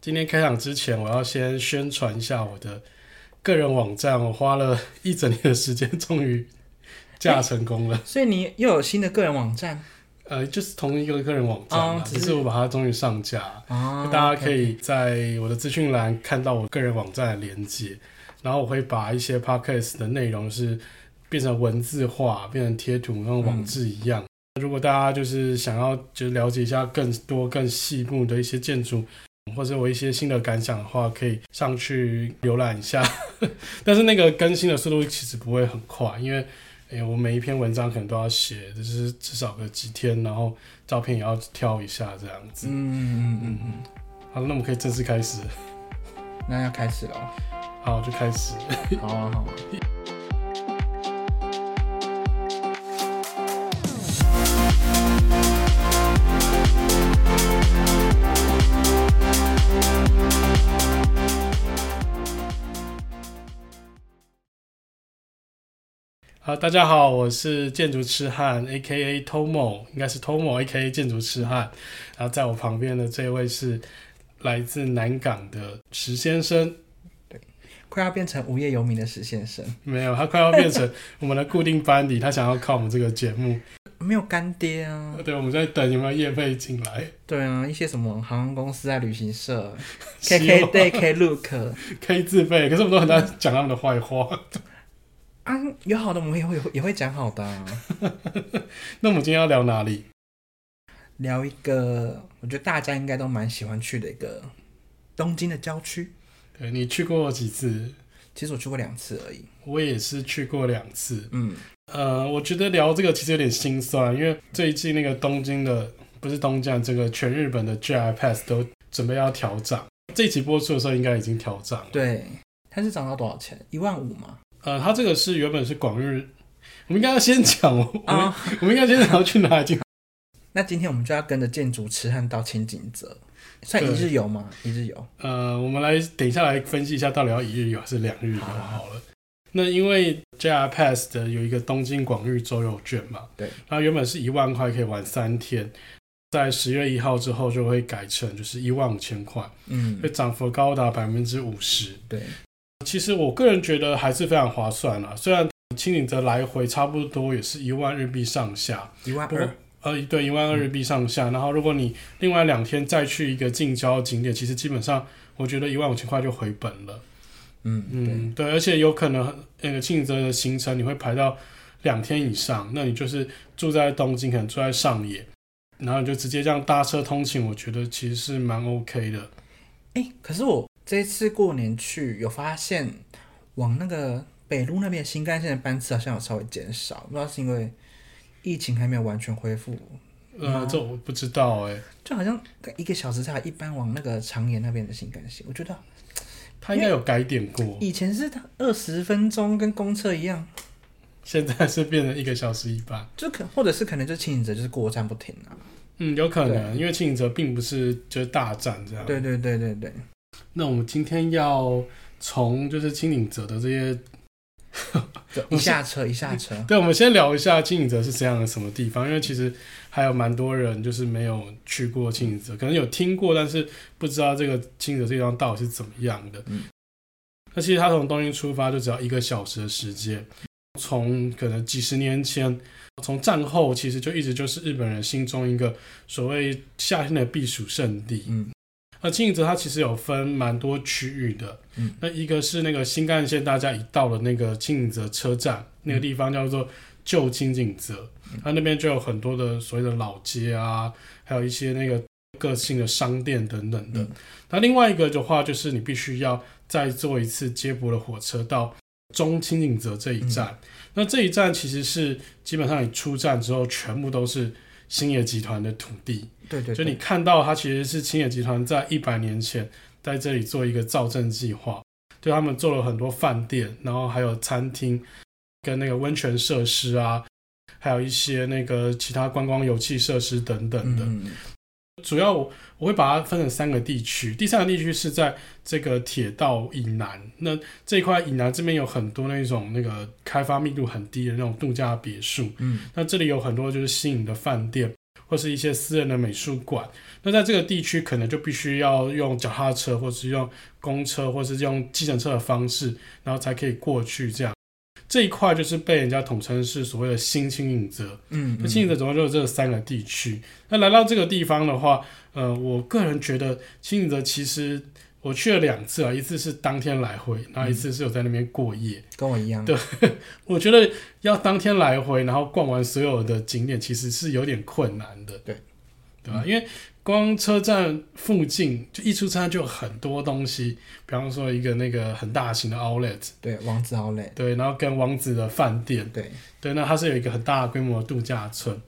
今天开场之前，我要先宣传一下我的个人网站。我花了一整年的时间，终于架成功了。所以你又有新的个人网站？呃，就是同一个个人网站，哦，只是我把它终于上架，哦，大家可以在我的资讯栏看到我个人网站的连接。然后我会把一些 podcast 的内容是变成文字化，变成贴图，跟网志一样。嗯。如果大家就是想要就了解一下更多更细部的一些建筑，或者我一些新的感想的话，可以上去浏览一下。但是那个更新的速度其实不会很快，因为哎，我每一篇文章可能都要写，就是至少个几天，然后照片也要挑一下这样子。嗯嗯嗯嗯。好，那我们可以正式开始。那要开始了。好，就开始。好啊，好啊。好，大家好，我是建筑痴汉，A.K.A. Tomo，应该是 Tomo A.K.A. 建筑痴汉。然后在我旁边的这位是来自南港的石先生。对快要变成无业游民的石先生，没有，他快要变成 我们的固定班底。他想要靠我们这个节目，没有干爹啊。对，我们在等有没有业费进来。对啊，一些什么航空公司啊、旅行社、K K Day、K Look，可以自费。可是我们都很爱讲他们的坏话。啊，有好的，我们也会也会讲好的啊。那我们今天要聊哪里？聊一个，我觉得大家应该都蛮喜欢去的一个东京的郊区。对，你去过几次？其实我去过两次而已。我也是去过两次。嗯，呃，我觉得聊这个其实有点心酸，因为最近那个东京的，不是东京，这个全日本的 JR Pass 都准备要调涨。这一期播出的时候应该已经调涨了。对，它是涨到多少钱？一万五吗？呃，它这个是原本是广日，我们应该要先讲，我们、哦、我们应该先讲去哪里？那今天我们就要跟着建筑痴汉到轻井泽。算一日游吗？一日游。呃，我们来等一下来分析一下，到底要一日游还是两日游好了。那因为 JR Pass 的有一个东京广域周游券嘛，对，它原本是一万块可以玩三天，在十月一号之后就会改成就是一万五千块，嗯，会涨幅高达百分之五十。对，其实我个人觉得还是非常划算啊，虽然清岭泽来回差不多也是一万日币上下，一万二。呃，对，一万二日币上下，嗯。然后，如果你另外两天再去一个近郊景点，其实基本上，我觉得一万五千块就回本了。嗯嗯，对，而且有可能那个清岭泽的行程你会排到两天以上，那你就是住在东京，可能住在上野，然后你就直接这样搭车通勤，我觉得其实是蛮 OK 的。哎，可是我这次过年去有发现，往那个北路那边新干线的班次好像有稍微减少，不知道是因为。疫情还没有完全恢复，呃，这我不知道哎、欸，就好像一个小时才一班往那个长野那边的新干线，我觉得他应该有改点过。以前是他二十分钟跟公车一样，现在是变成一个小时一班，就可或者是可能就轻井泽就是过站不停啊，嗯，有可能，因为轻井泽并不是就是大站这样，对对对对对。那我们今天要从就是轻井泽的这些。一下车，一下车。对，我们先聊一下轻井泽是这样的什么地方，因为其实还有蛮多人就是没有去过轻井泽，可能有听过，但是不知道这个轻井泽这地方到底是怎么样的。嗯，那其实他从东京出发就只要一个小时的时间，从可能几十年前，从战后其实就一直就是日本人心中一个所谓夏天的避暑胜地。嗯。那轻井泽它其实有分蛮多区域的，嗯，那一个是那个新干线，大家一到了那个轻井泽车站，那个地方叫做旧轻井泽，它那边就有很多的所谓的老街啊，还有一些那个个性的商店等等的。那另外一个的话，就是你必须要再坐一次接驳的火车到中轻井泽这一站。那这一站其实是基本上你出站之后，全部都是星野集团的土地。对，对对，就你看到它其实是青野集团在一百年前在这里做一个造镇计划，对他们做了很多饭店，然后还有餐厅跟那个温泉设施啊，还有一些那个其他观光游憩设施等等的。嗯、主要我我会把它分成三个地区，第三个地区是在这个铁道以南，那这一块以南这边有很多那种那个开发密度很低的那种度假别墅，嗯，那这里有很多就是新颖的饭店。或是一些私人的美术馆。那在这个地区，可能就必须要用脚踏车，或是用公车，或是用计程车的方式，然后才可以过去。这样这一块就是被人家统称是所谓的新青影泽。嗯，那轻井泽总共就是这三个地区。那来到这个地方的话，呃，我个人觉得青影泽其实我去了两次啊，一次是当天来回，然后一次是有在那边过夜，跟我一样。对，我觉得要当天来回，然后逛完所有的景点，其实是有点困难的。对，对吧？因为光车站附近就一出车站就有很多东西，比方说一个那个很大型的 outlet，对，王子 outlet，对，然后跟王子的饭店，对，对，那它是有一个很大规模的度假村，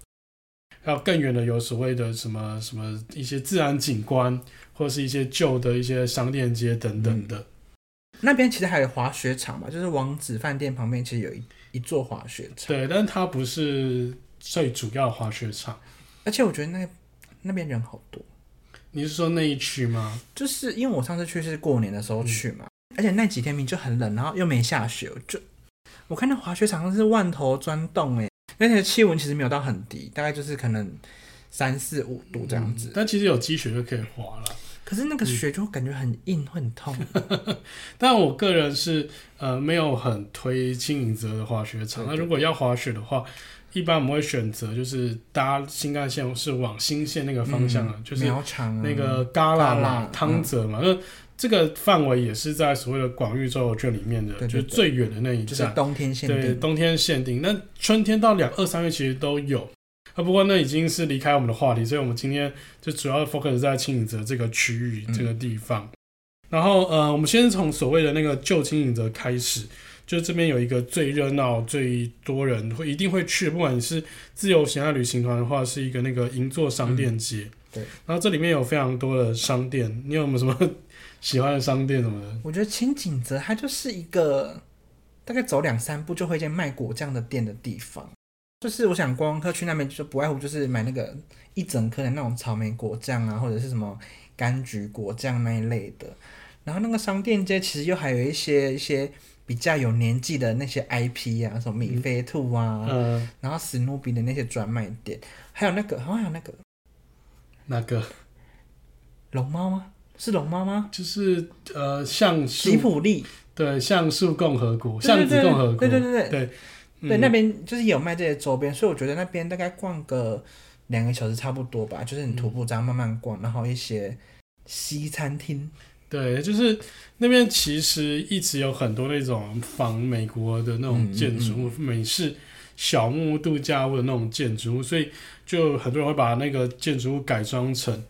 还有更远的有所谓的什么什么一些自然景观，或者是一些旧的一些商店街等等的。嗯、那边其实还有滑雪场吧，就是王子饭店旁边其实有一一座滑雪场，对，但它不是最主要滑雪场，而且我觉得那。那边人好多，你是说那一区吗？就是因为我上次去是过年的时候去嘛，嗯、而且那几天明明就很冷，然后又没下雪，我就我看那滑雪场是万头钻洞哎，而且气温其实没有到很低，大概就是可能三四五度这样子，嗯、但其实有积雪就可以滑了。可是那个雪就感觉很硬，会很痛。但我个人是呃没有很推轻盈泽的滑雪场，那如果要滑雪的话。一般我们会选择就是搭新干线是往新线那个方向啊，嗯、就是那个嘎拉嘛、汤泽嘛，那、嗯、这个范围也是在所谓的广域周游券里面的，就是最远的那一站，就是冬天限定。对，冬天限定。那春天到两二三月其实都有，啊，不过那已经是离开我们的话题，所以我们今天就主要 focus 在清影泽这个区域、嗯、这个地方。然后呃，我们先从所谓的那个旧清影泽开始。就这边有一个最热闹、最多人会一定会去，不管你是自由行啊、旅行团的话，是一个那个银座商店街。嗯、对，然后这里面有非常多的商店，你有没有什么 喜欢的商店什么的？我觉得清井泽它就是一个大概走两三步就会见卖果酱的店的地方。就是我想观光客去那边就不外乎就是买那个一整颗的那种草莓果酱啊，或者是什么柑橘果酱那一类的。然后那个商店街其实又还有一些一些。比较有年纪的那些 IP 啊，什么米菲兔啊，嗯、然后史努比的那些专卖店，还有那个，好像还有那个，那个龙猫吗？是龙猫吗？就是呃，橡树吉普力，对，橡树共和国，橡子共和国，对对对对对，对，那边就是有卖这些周边，所以我觉得那边大概逛个两个小时差不多吧，就是你徒步这样慢慢逛，然后一些西餐厅。对，就是那边其实一直有很多那种仿美国的那种建筑物，嗯嗯、美式小木屋度假屋的那种建筑物，所以就很多人会把那个建筑物改装成，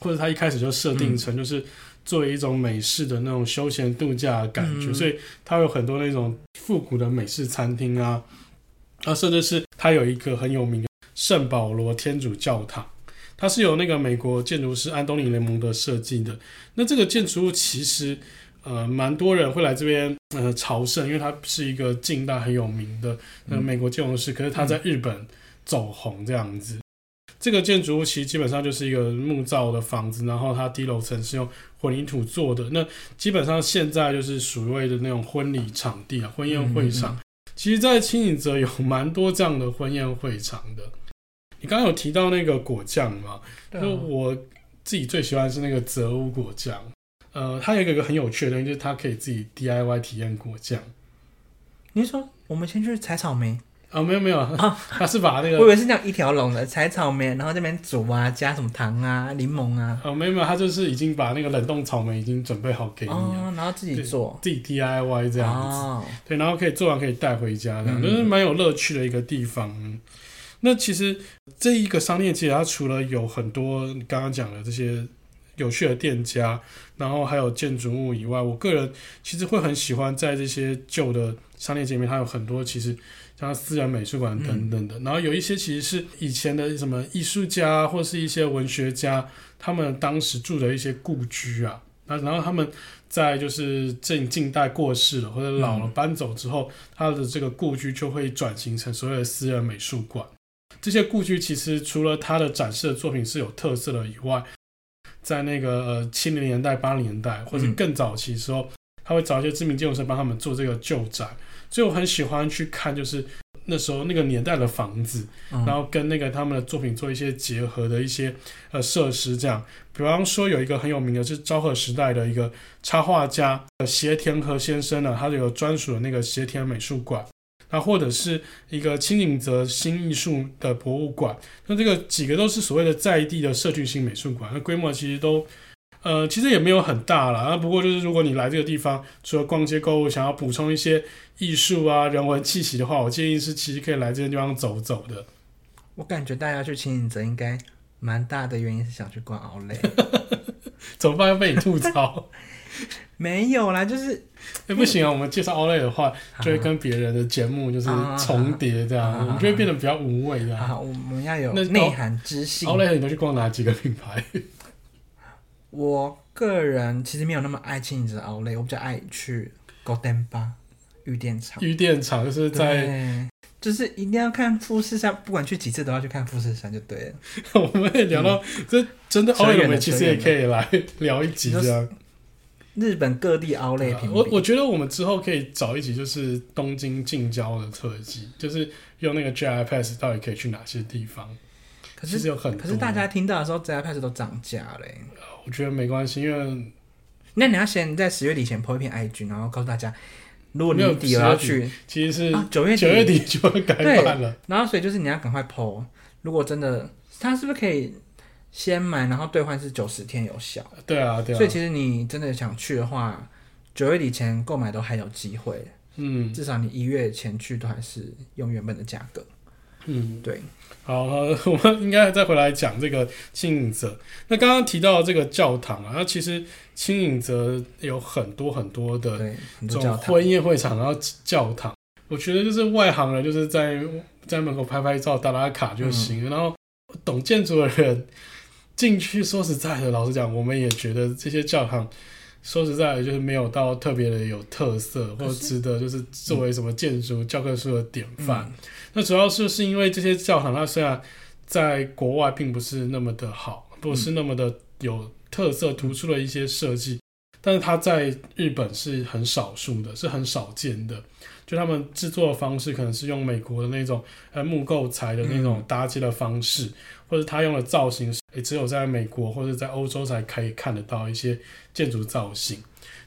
或者他一开始就设定成就是作为一种美式的那种休闲度假的感觉，嗯、所以它有很多那种复古的美式餐厅啊，啊，甚至是它有一个很有名的圣保罗天主教堂。它是由那个美国建筑师安东尼雷蒙德设计的。那这个建筑物其实，呃，蛮多人会来这边呃朝圣，因为它是一个近代很有名的呃美国建筑师。可是他在日本走红这样子。这个建筑物其实基本上就是一个木造的房子，然后它低楼层是用混凝土做的。那基本上现在就是所谓的那种婚礼场地啊，婚宴会场。其实，在轻井泽有蛮多这样的婚宴会场的。你刚刚有提到那个果酱嘛？那、啊、我自己最喜欢是那个泽屋果酱。呃，它有一个很有趣的东西，就是它可以自己 DIY 体验果酱。你说我们先去采草莓啊、哦？没有没有啊，他是把那个我以为是那样一条龙的采草莓，然后这边煮啊，加什么糖啊、柠檬啊。哦，没有没有，他就是已经把那个冷冻草莓已经准备好给你了，哦、然后自己做，自己 DIY 这样子。哦、对，然后可以做完可以带回家，这样、嗯、就是蛮有乐趣的一个地方。那其实这一个商店街，它除了有很多刚刚讲的这些有趣的店家，然后还有建筑物以外，我个人其实会很喜欢在这些旧的商店街里面，它有很多其实像私人美术馆等等的，嗯、然后有一些其实是以前的什么艺术家或是一些文学家，他们当时住的一些故居啊，那然后他们在就是近近代过世了或者老了搬走之后，他的这个故居就会转型成所谓的私人美术馆。这些故居其实除了它的展示的作品是有特色的以外，在那个呃七零年代、八零年代或者更早期的时候，他会找一些知名建筑师帮他们做这个旧宅，所以我很喜欢去看，就是那时候那个年代的房子，嗯、然后跟那个他们的作品做一些结合的一些呃设施，这样，比方说有一个很有名的是昭和时代的一个插画家斜田和先生呢，他就有专属的那个斜田美术馆，那或者是一个轻井泽新艺术的博物馆，那这个几个都是所谓的在地的社区性美术馆，那规模其实都。呃，其实也没有很大了。那，不过就是如果你来这个地方，除了逛街购物，想要补充一些艺术啊、人文气息的话，我建议是其实可以来这个地方走走的。我感觉大家去清影泽应该蛮大的原因是想去逛奥莱，怎么办？要被你吐槽？没有啦，就是哎、欸、不行啊，我们介绍奥莱的话，就会跟别人的节目就是重叠这样，我们就会变得比较无味这样。好，我们要有内涵知性。奥莱你都去逛哪几个品牌？我个人其实没有那么爱清影泽奥莱，我比较爱去御殿场御殿场。御殿场就是在，就是一定要看富士山，不管去几次都要去看富士山就对了。我们也聊到、嗯、这真的奥莱，我们其实也可以来聊一集这样。日本各地奥莱品，我我觉得我们之后可以找一集，就是东京近郊的特辑，就是用那个 JR Pass 到底可以去哪些地方。可是有很，可是大家听到的时候，JR Pass 都涨价嘞。我觉得没关系，因为那你要先在十月底前 po 一篇 IG，然后告诉大家，如果年底要去，其实是九月九月底就会改版了。然后所以就是你要赶快 po，如果真的，他是不是可以先买，然后兑换是九十天有效？对啊，对啊。所以其实你真的想去的话，九月底前购买都还有机会。嗯，至少你一月前去都还是用原本的价格。嗯，对。好，我们应该再回来讲这个轻井泽。那刚刚提到这个教堂啊，那其实轻井泽有很多很多的这种婚宴会场，然后教堂。我觉得就是外行人就是在在门口拍拍照、打打卡就行。嗯、然后懂建筑的人进去，说实在的，老实讲，我们也觉得这些教堂。说实在的，就是没有到特别的有特色，或者值得就是作为什么建筑教科书的典范。嗯、那主要是是因为这些教堂，它虽然在国外并不是那么的好，不是那么的有特色突出的一些设计，但是它在日本是很少数的，是很少见的。就他们制作的方式，可能是用美国的那种呃木构材的那种搭接的方式。嗯或者他用的造型，也只有在美国或者在欧洲才可以看得到一些建筑造型。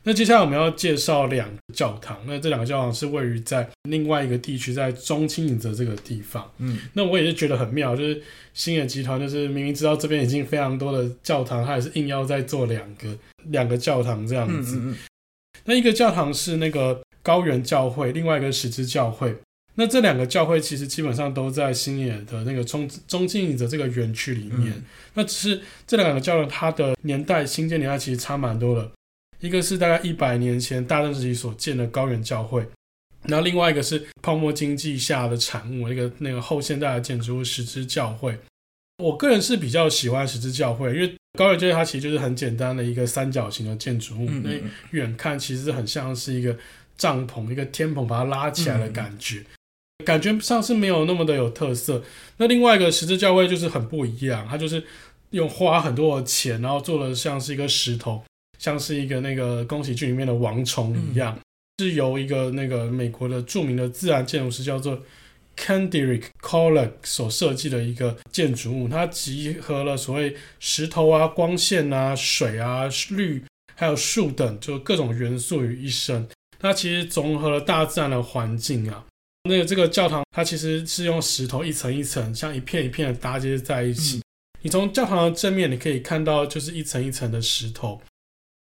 那接下来我们要介绍两个教堂，那这两个教堂是位于在另外一个地区，在中青影泽这个地方。嗯，那我也是觉得很妙，就是星野集团就是明明知道这边已经非常多的教堂，他也是硬要再做两个两个教堂这样子。嗯嗯嗯。那一个教堂是那个高原教会，另外一个是石之教会。那这两个教会其实基本上都在新野的那个中中轻井泽这个园区里面。嗯、那只是这两个教会它的年代兴建年代其实差蛮多的。一个是大概一百年前大正时期所建的高原教会，然后另外一个是泡沫经济下的产物，一个那个后现代的建筑物十字教会。我个人是比较喜欢十字教会，因为高原教会它其实就是很简单的一个三角形的建筑物，那远、嗯、看其实很像是一个帐篷，一个天棚把它拉起来的感觉。感觉上是没有那么的有特色。那另外一个十字教会就是很不一样，它就是用花很多的钱，然后做的像是一个石头，像是一个那个宫崎骏里面的王虫一样，是由一个那个美国的著名的自然建筑师叫做 Kendrick Kollek 所设计的一个建筑物。它集合了所谓石头啊、光线啊、水啊、绿还有树等，就各种元素于一身。它其实综合了大自然的环境啊。那个这个教堂，它其实是用石头一层一层，像一片一片的搭接在一起。嗯、你从教堂的正面，你可以看到就是一层一层的石头。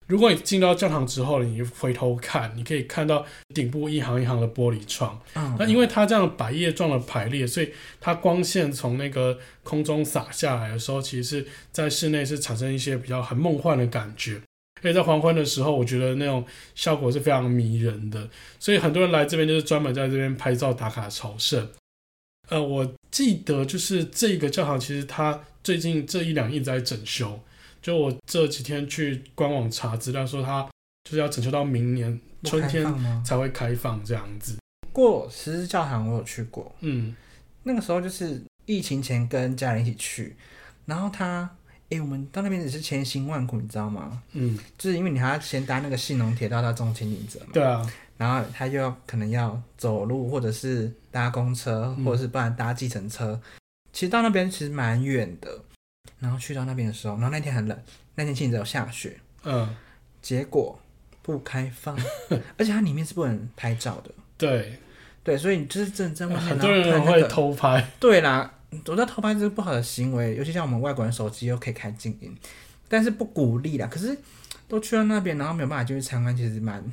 如果你进到教堂之后，你回头看，你可以看到顶部一行一行的玻璃窗。嗯、那因为它这样百叶状的排列，所以它光线从那个空中洒下来的时候，其实是在室内是产生一些比较很梦幻的感觉。所以在黄昏的时候，我觉得那种效果是非常迷人的，所以很多人来这边就是专门在这边拍照打卡朝圣。呃，我记得就是这个教堂，其实它最近这一两一直在整修。就我这几天去官网查资料，说它就是要整修到明年春天才会开放这样子。过十字教堂我有去过，嗯，嗯，那个时候就是疫情前跟家人一起去，然后它。哎、欸，我们到那边也是千辛万苦，你知道吗？嗯，就是因为你还要先搭那个信浓铁道到中清景泽嘛。对啊。然后他又要可能要走路，或者是搭公车，或者是不然搭计程车。嗯、其实到那边其实蛮远的。然后去到那边的时候，然后那天很冷，那天其实有下雪。嗯。结果不开放，而且它里面是不能拍照的。对。对，所以你就是正在外面，很多人会偷拍。对啦。我知道偷拍这是不好的行为，尤其像我们外国人手机又可以开静音，但是不鼓励啦。可是都去到那边，然后没有办法进去参观，其实蛮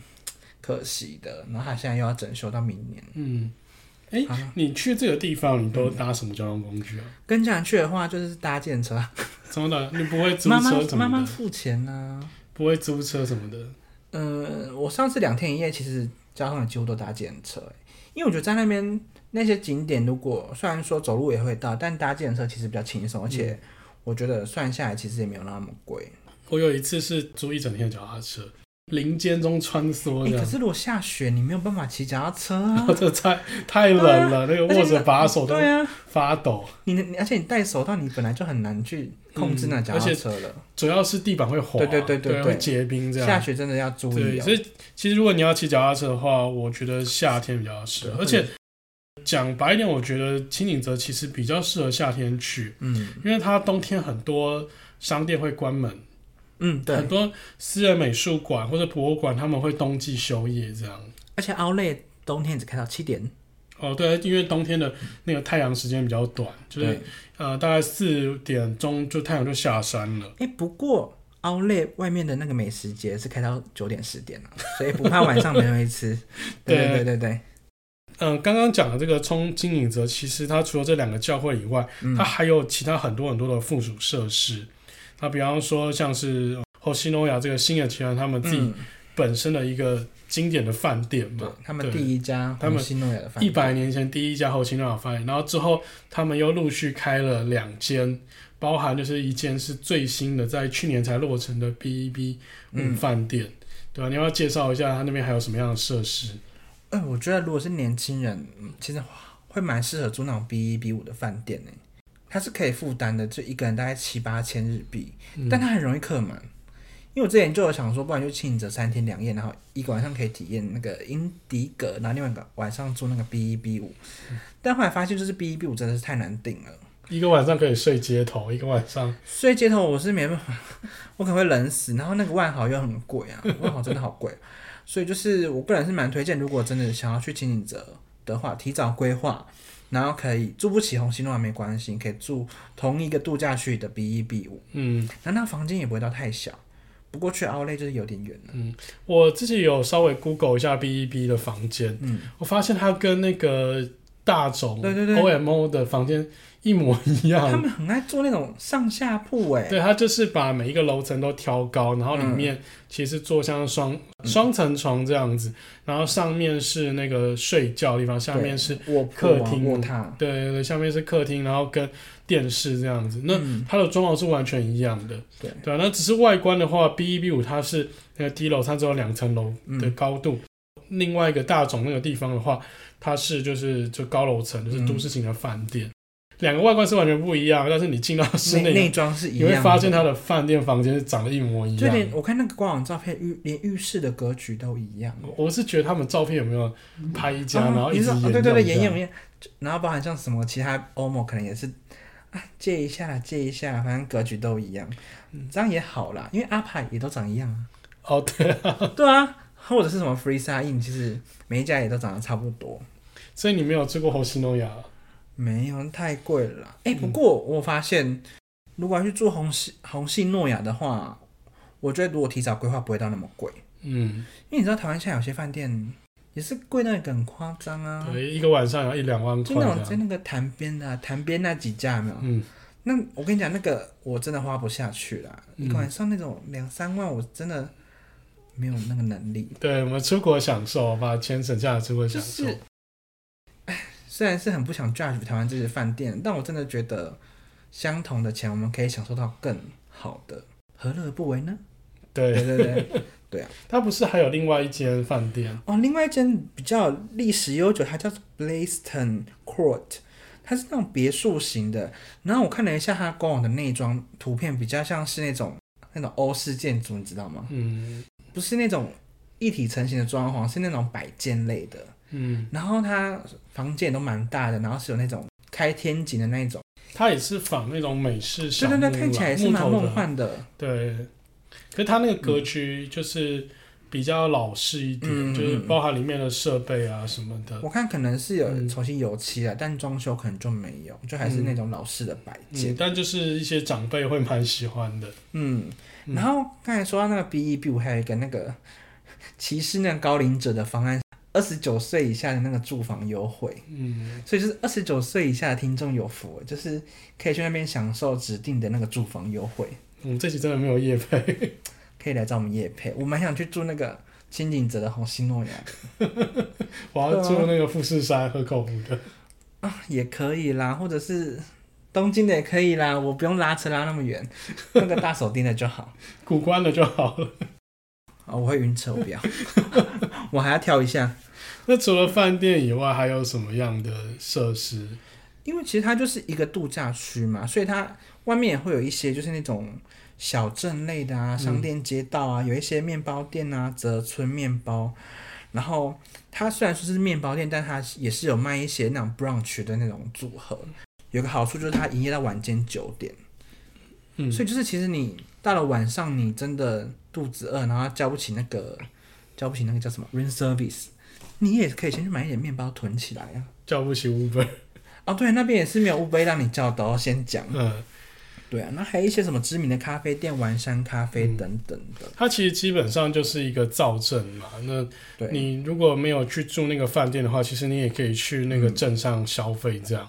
可惜的。然后他现在又要整修到明年。嗯，哎、欸，啊、你去这个地方，你都搭什么交通工具啊？跟家人去的话，就是搭电车。怎么的？你不会租车什么的？妈妈付钱呢、啊？不会租车什么的？呃，我上次两天一夜，其实交通也几乎都搭电车，因为我觉得在那边。那些景点，如果虽然说走路也会到，但搭自行车其实比较轻松，而且我觉得算下来其实也没有那么贵。我有一次是租一整天的脚踏车，林间中穿梭的、欸。可是如果下雪，你没有办法骑脚踏车啊！这太太冷了，啊、那个握着把手都发抖。你而且你戴手套，你本来就很难去控制那脚踏车了、嗯。主要是地板会滑，对对对对，对，会结冰这样。下雪真的要注意、喔。所以其实如果你要骑脚踏车的话，我觉得夏天比较适合，而且。讲白一点，我觉得轻井泽其实比较适合夏天去，嗯，因为它冬天很多商店会关门，嗯，对，很多私人美术馆或者博物馆他们会冬季休业这样，而且 Outlet 冬天只开到七点，哦，对，因为冬天的那个太阳时间比较短，就是呃大概四点钟就太阳就下山了。哎、欸，不过 Outlet 外面的那个美食街是开到九点十点了，所以不怕晚上没人会吃。对对对对对。嗯，刚刚讲的这个充经营者，其实它除了这两个教会以外，嗯、它还有其他很多很多的附属设施。那比方说，像是后西诺雅这个新的集团他们自己本身的一个经典的饭店嘛，他们第一家虹夕诺雅的饭店，一百年前第一家后西诺雅饭店，然后之后他们又陆续开了两间，包含就是一间是最新的，在去年才落成的 B E B 五饭店，嗯、对吧、啊？你要，要介绍一下它那边还有什么样的设施？哎、欸，我觉得如果是年轻人，其实会蛮适合住那种 B 一 B 五的饭店呢。它是可以负担的，就一个人大概七八千日币，嗯、但它很容易客满。因为我之前就有想说，不然就轻井泽三天两夜，然后一个晚上可以体验那个英迪格，然后另外一个晚上住那个 B 一 B 五。但后来发现，就是 B 一 B 五真的是太难订了。一个晚上可以睡街头，一个晚上睡街头我是没办法，我可能会冷死。然后那个万豪又很贵啊，万豪真的好贵。所以就是我个人是蛮推荐，如果真的想要去轻井泽的话，提早规划，然后可以住不起红星的话没关系，可以住同一个度假区的 B 一 B 五，嗯，那那房间也不会到太小，不过去 Outlet 就是有点远了。嗯，我自己有稍微 Google 一下 B 一 B 的房间，嗯，我发现它跟那个大总对对对 OMO 的房间。一模一样，他们很爱做那种上下铺哎。对，他就是把每一个楼层都挑高，然后里面其实做像双双层床这样子，然后上面是那个睡觉的地方，下面是客厅卧榻。对对对，下面是客厅，然后跟电视这样子。那它的装潢是完全一样的。对对，那只是外观的话，B 一 B 五它是那个低楼，它只有两层楼的高度。另外一个大种那个地方的话，它是就是就高楼层，就是都市型的饭店。两个外观是完全不一样，但是你进到室内内装是一样，你会发现它的饭店房间是长得一模一样。就连我看那个官网照片，浴连浴室的格局都一样。我是觉得他们照片有没有拍一家，嗯、然后一直对对对，演演，然后包含像什么其他欧盟可能也是啊，借一下借一下，反正格局都一样，嗯，这样也好啦，因为阿帕也都长一样啊。哦，对啊，对啊，或者是什么 Frieza Inn，其实每一家也都长得差不多。所以你没有吃过虹夕诺雅？没有，太贵了。哎、欸，不过我发现，如果要去住红系红系诺亚的话，我觉得如果提早规划，不会到那么贵。嗯，因为你知道台湾现在有些饭店也是贵到一个很夸张啊。对，一个晚上要一两万块。就那种在那个潭边啊，潭边那几家有没有？嗯。那我跟你讲，那个我真的花不下去啦。嗯、一个晚上那种两三万，我真的没有那个能力。对，我们出国享受，把钱省下来出国享受。就是虽然是很不想 judge 台湾这些饭店，但我真的觉得相同的钱，我们可以享受到更好的，何乐而不为呢？对对对对，对啊！它不是还有另外一间饭店哦？另外一间比较历史悠久，它叫 Blaiston Court，它是那种别墅型的。然后我看了一下它官网的内装图片，比较像是那种那种欧式建筑，你知道吗？嗯，不是那种一体成型的装潢，是那种摆件类的。嗯，然后它房间也都蛮大的，然后是有那种开天井的那种。它也是仿那种美式小对对对，看起来也是蛮梦幻的。对，可是它那个格局就是比较老式一点，嗯、就是包含里面的设备啊什么的。我看可能是有重新油漆了，嗯、但装修可能就没有，就还是那种老式的摆件。但就是一些长辈会蛮喜欢的。嗯，然后刚才说到那个 B E B，五，还有一个那个 歧视那个高龄者的方案。二十九岁以下的那个住房优惠，嗯，所以就是二十九岁以下的听众有福，就是可以去那边享受指定的那个住房优惠。嗯，这期真的没有夜配，可以来找我们夜配。我蛮想去住那个轻井泽的红星诺雅，我要住那个富士山河口湖的。啊，也可以啦，或者是东京的也可以啦，我不用拉车拉那么远，那个大手钉的就好，古关的就好了。哦，我会晕车，我不要，我还要挑一下。那除了饭店以外，还有什么样的设施？因为其实它就是一个度假区嘛，所以它外面也会有一些就是那种小镇类的啊，商店街道啊，嗯、有一些面包店啊，泽村面包。然后它虽然说是面包店，但它也是有卖一些那种 brunch 的那种组合。有个好处就是它营业到晚间九点。嗯，所以就是其实你到了晚上，你真的肚子饿，然后叫不起那个叫不起那个叫什么 Rain service，你也可以先去买一点面包囤起来啊。叫不起 Uber 哦，对，那边也是没有 Uber 让你叫的，先讲。嗯，对啊，那还有一些什么知名的咖啡店，丸山咖啡等等的。它其实基本上就是一个造镇嘛。那你如果没有去住那个饭店的话，其实你也可以去那个镇上消费这样。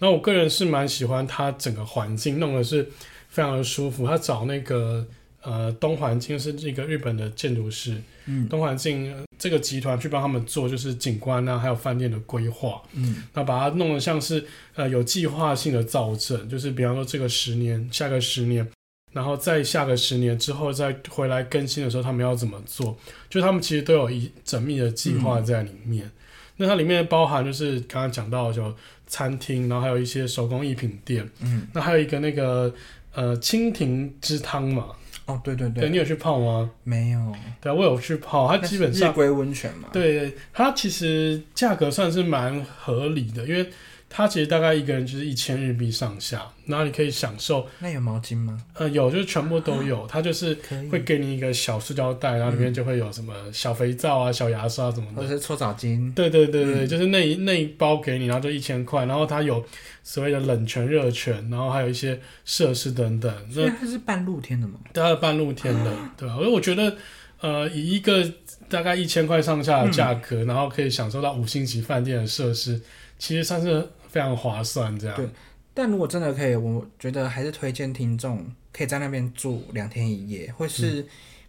那、嗯、我个人是蛮喜欢它整个环境，弄的是。非常的舒服，它找那个呃东环境是一个日本的建筑师，嗯，东环境这个集团去帮他们做就是景观啊，还有饭店的规划，嗯，那把它弄得像是呃有计划性的造镇，就是比方说这个十年，下个十年，然后再下个十年之后再回来更新的时候，他们要怎么做？就他们其实都有一缜密的计划在里面。嗯、那它里面包含就是刚刚讲到的就餐厅，然后还有一些手工艺品店，嗯，那还有一个那个。呃，蜻蜓之汤嘛。哦，对对对。对，你有去泡吗？没有。对啊，我有去泡，它基本上。日归温泉嘛。对，它其实价格算是蛮合理的，因为。它其实大概一个人就是一千日币上下，然后你可以享受。那有毛巾吗？呃，有，就是全部都有。它就是会给你一个小塑胶袋，然后里面就会有什么小肥皂啊、小牙刷什么的。或者是搓澡巾。对对对对，就是那一那一包给你，然后就一千块，然后它有所谓的冷泉、热泉，然后还有一些设施等等。所以它是半露天的吗？对，它是半露天的，对吧？所以我觉得，呃，以一个大概一千块上下的价格，然后可以享受到五星级饭店的设施，其实算是。非常划算，这样。对，但如果真的可以，我觉得还是推荐听众可以在那边住两天一夜，会是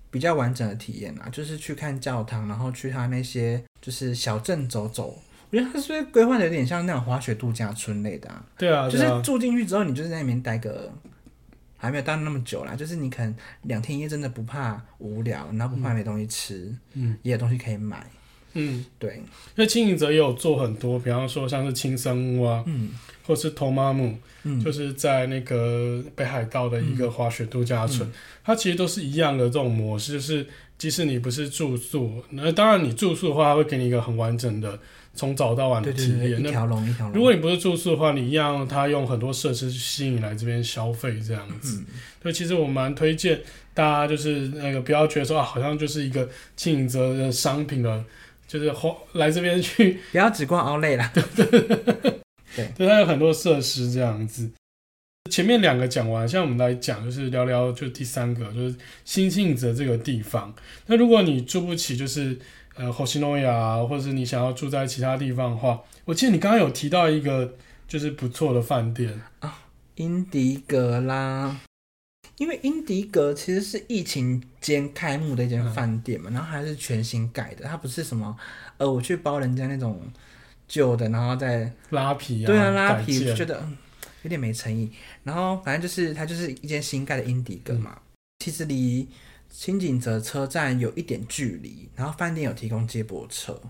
比较完整的体验啊。嗯、就是去看教堂，然后去他那些就是小镇走走。我觉得他是不是规划的有点像那种滑雪度假村类的啊？对啊，就是住进去之后，你就是在那边待个还没有待那么久啦。就是你可能两天一夜真的不怕无聊，然后不怕没东西吃，嗯，也有东西可以买。嗯，对，因为轻井泽也有做很多，比方说像是青森屋啊，嗯，或是 Tomamu，嗯，就是在那个北海道的一个滑雪度假村，嗯、它其实都是一样的这种模式，就是即使你不是住宿，那当然你住宿的话，它会给你一个很完整的从早到晚的体验，一条龙一条龙。如果你不是住宿的话，你一样，它用很多设施去吸引你来这边消费这样子。嗯、所以其实我蛮推荐大家，就是那个不要觉得说啊，好像就是一个轻井泽的商品了。就是来这边去，不要只逛 Outlet 啦。对对对，对，它有很多设施这样子。前面两个讲完，现在我们来讲，就是聊聊就第三个，就是轻井泽这个地方。那如果你住不起，就是呃虹夕诺亚，或者是你想要住在其他地方的话，我记得你刚刚有提到一个就是不错的饭店啊，英迪格啦。因为英迪格其实是疫情间开幕的一间饭店嘛，嗯、然后还是全新盖的，它不是什么呃，我去包人家那种旧的，然后再拉皮啊，对啊，拉皮，就觉得有点没诚意。然后反正就是它就是一间新盖的英迪格嘛，嗯、其实离轻井泽车站有一点距离，然后饭店有提供接驳车，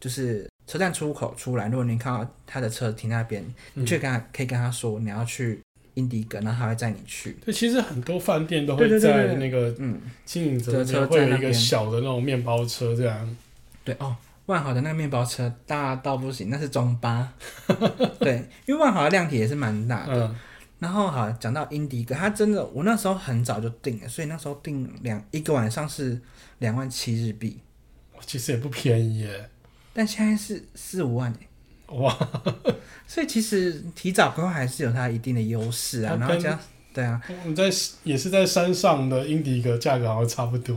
就是车站出口出来，如果你看到他的车停那边，你去跟他可以跟他说你要去英迪格，然后他会载你去。对，其实很多饭店都会在那个嗯经营者车会有一个小的那种面包车这样。对哦，万豪的那个面包车大到不行，那是中巴。对，因为万豪的量体也是蛮大的。嗯然后好，讲到英迪格，他真的，我那时候很早就订了，所以那时候订两一个晚上是两万七日币，其实也不便宜耶。但现在是四五万哇！所以其实提早规划还是有它一定的优势啊。然后这样，对啊，我们在也是在山上的英迪格，价格好像差不多。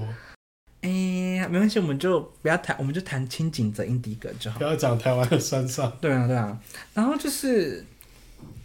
哎呀，没关系，我们就不要谈，我们就谈清景泽英迪格就好。不要讲台湾的山上。对啊，对啊。然后就是。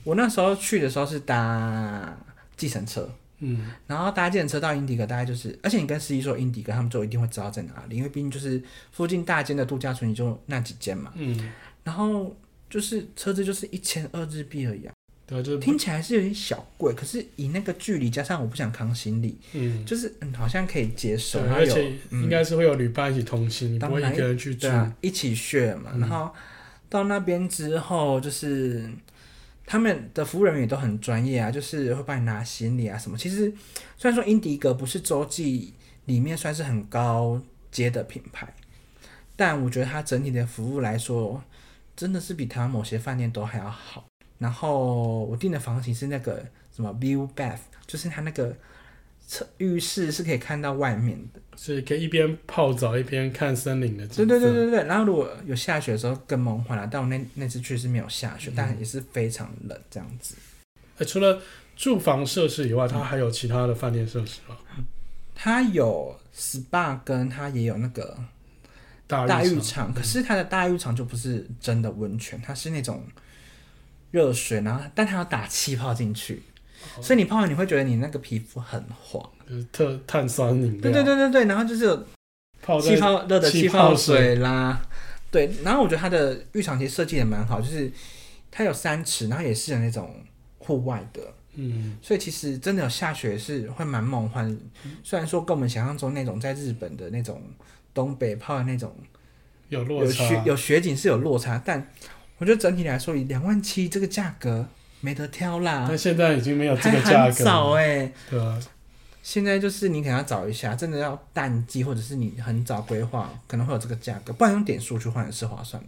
我那时候去的时候是搭计程车，嗯，然后搭计程车到英迪格，大概就是，而且你跟司机说英迪格，他们就一定会知道在哪里，因为毕竟就是附近大间的度假村，你就那几间嘛，嗯，然后就是车子就是一千二日币而已，啊，对，就听起来是有点小贵，可是以那个距离加上我不想扛行李，嗯，就是嗯好像可以接受，而且应该是会有旅伴一起同行，嗯、你不会一个人去住，对啊，一起 share 嘛，嗯、然后到那边之后就是。他们的服务人员也都很专业啊，就是会帮你拿行李啊什么。其实虽然说英迪格不是洲际里面算是很高阶的品牌，但我觉得它整体的服务来说，真的是比台湾某些饭店都还要好。然后我订的房型是那个什么 View Bath，就是它那个。浴室是可以看到外面的，所以可以一边泡澡一边看森林的。对对对对对。然后如果有下雪的时候更梦幻了，但我那那次去是没有下雪，嗯、但也是非常冷这样子。欸、除了住房设施以外，它还有其他的饭店设施吗？它有 SPA，跟它也有那个大浴场。可是它的大浴场就不是真的温泉，它是那种热水，然后但它要打气泡进去。所以你泡完你会觉得你那个皮肤很滑，就是特碳酸饮料。对对对对对，然后就是有气泡热的气泡水啦，对。然后我觉得它的浴场其实设计也蛮好，就是它有三尺，然后也是有那种户外的，嗯。所以其实真的有下雪是会蛮梦幻，虽然说跟我们想象中那种在日本的那种东北泡的那种有落差，有雪有雪景是有落差，但我觉得整体来说以两万七这个价格。没得挑啦！但现在已经没有这个价格早哎、欸，对啊。现在就是你可能要找一下，真的要淡季，或者是你很早规划，可能会有这个价格。不然用点数去换也是划算。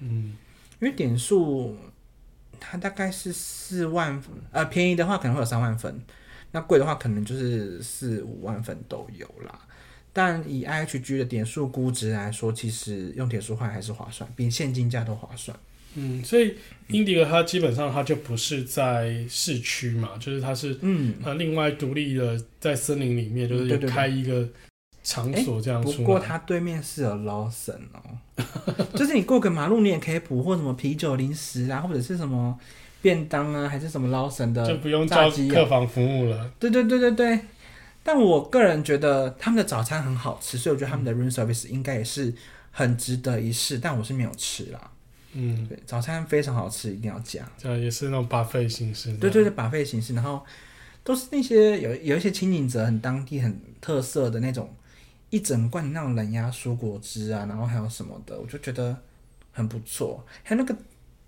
嗯，因为点数它大概是四万，呃，便宜的话可能会有三万分，那贵的话可能就是四五万分都有啦。但以 IHG 的点数估值来说，其实用点数换还是划算，比现金价都划算。嗯，所以英迪格它基本上它就不是在市区嘛，就是它是嗯呃另外独立的在森林里面，就是有开一个场所这样。不过它对面是有 Lawson 哦，就是你过个马路你也可以补货什么啤酒、零食啊，或者是什么便当啊，还是什么 Lawson 的，就不用叫客房服务了。对对对对对，但我个人觉得他们的早餐很好吃，所以我觉得他们的 room service 应该也是很值得一试，但我是没有吃啦。嗯，对，早餐非常好吃，一定要加。这样也是那种 buffet 形式。对对对，buffet 形式，然后都是那些有有一些轻井泽很当地很特色的那种一整罐那种冷压蔬果汁啊，然后还有什么的，我就觉得很不错。还有那个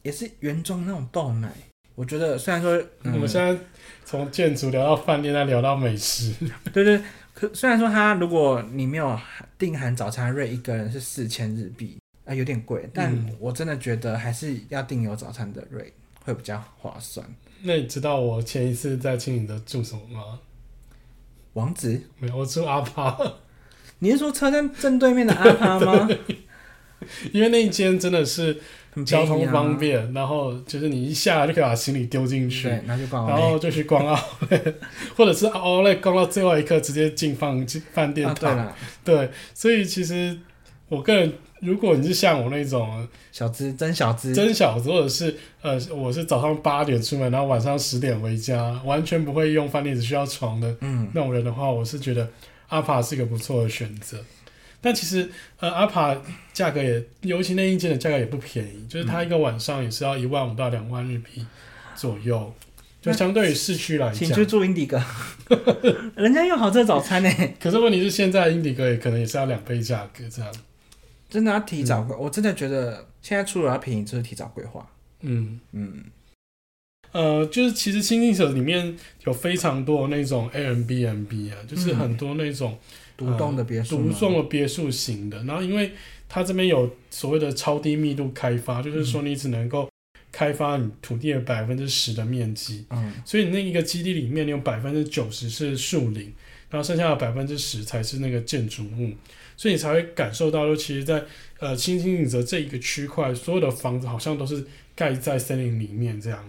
也是原装那种豆奶，我觉得虽然说、嗯、我们现在从建筑聊到饭店，再聊到美食，对，对对。可虽然说它如果你没有订含早餐瑞，一个人是四千日币。啊，有点贵，但我真的觉得还是要订有早餐的瑞会比较划算。那你知道我前一次在轻井泽住什么吗？王子？没有，我住阿帕。你是说车站正对面的阿帕吗？因为那一间真的是交通方便，啊、然后就是你一下来就可以把行李丢进去，然后就逛，然后就去逛奥莱，或者是奥莱逛到最后一刻直接进饭进饭店躺。对，对，所以其实我个人。如果你是像我那种小资真小资真小资，或者是呃，我是早上八点出门，然后晚上十点回家，完全不会用饭店，只需要床的那种人的话，嗯、我是觉得阿帕是一个不错的选择。但其实呃，阿帕价格也，尤其那一间的价格也不便宜，就是它一个晚上也是要一万五到两万日币左右，就相对于市区来讲，请去住英迪格，人家用好吃早餐呢。可是问题是，现在英迪格也可能也是要两倍价格这样。真的要提早，嗯、我真的觉得现在出了要便宜，就是提早规划。嗯嗯，呃，就是其实新进者里面有非常多那种 Airbnb 啊，就是很多那种独栋、的别墅，独栋的别墅型的。然后因为它这边有所谓的超低密度开发，就是说你只能够开发你土地的百分之十的面积，嗯，所以你那一个基地里面你有百分之九十是树林，然后剩下的百分之十才是那个建筑物。所以你才会感受到，说其实在，在呃轻井泽这一个区块，所有的房子好像都是盖在森林里面这样。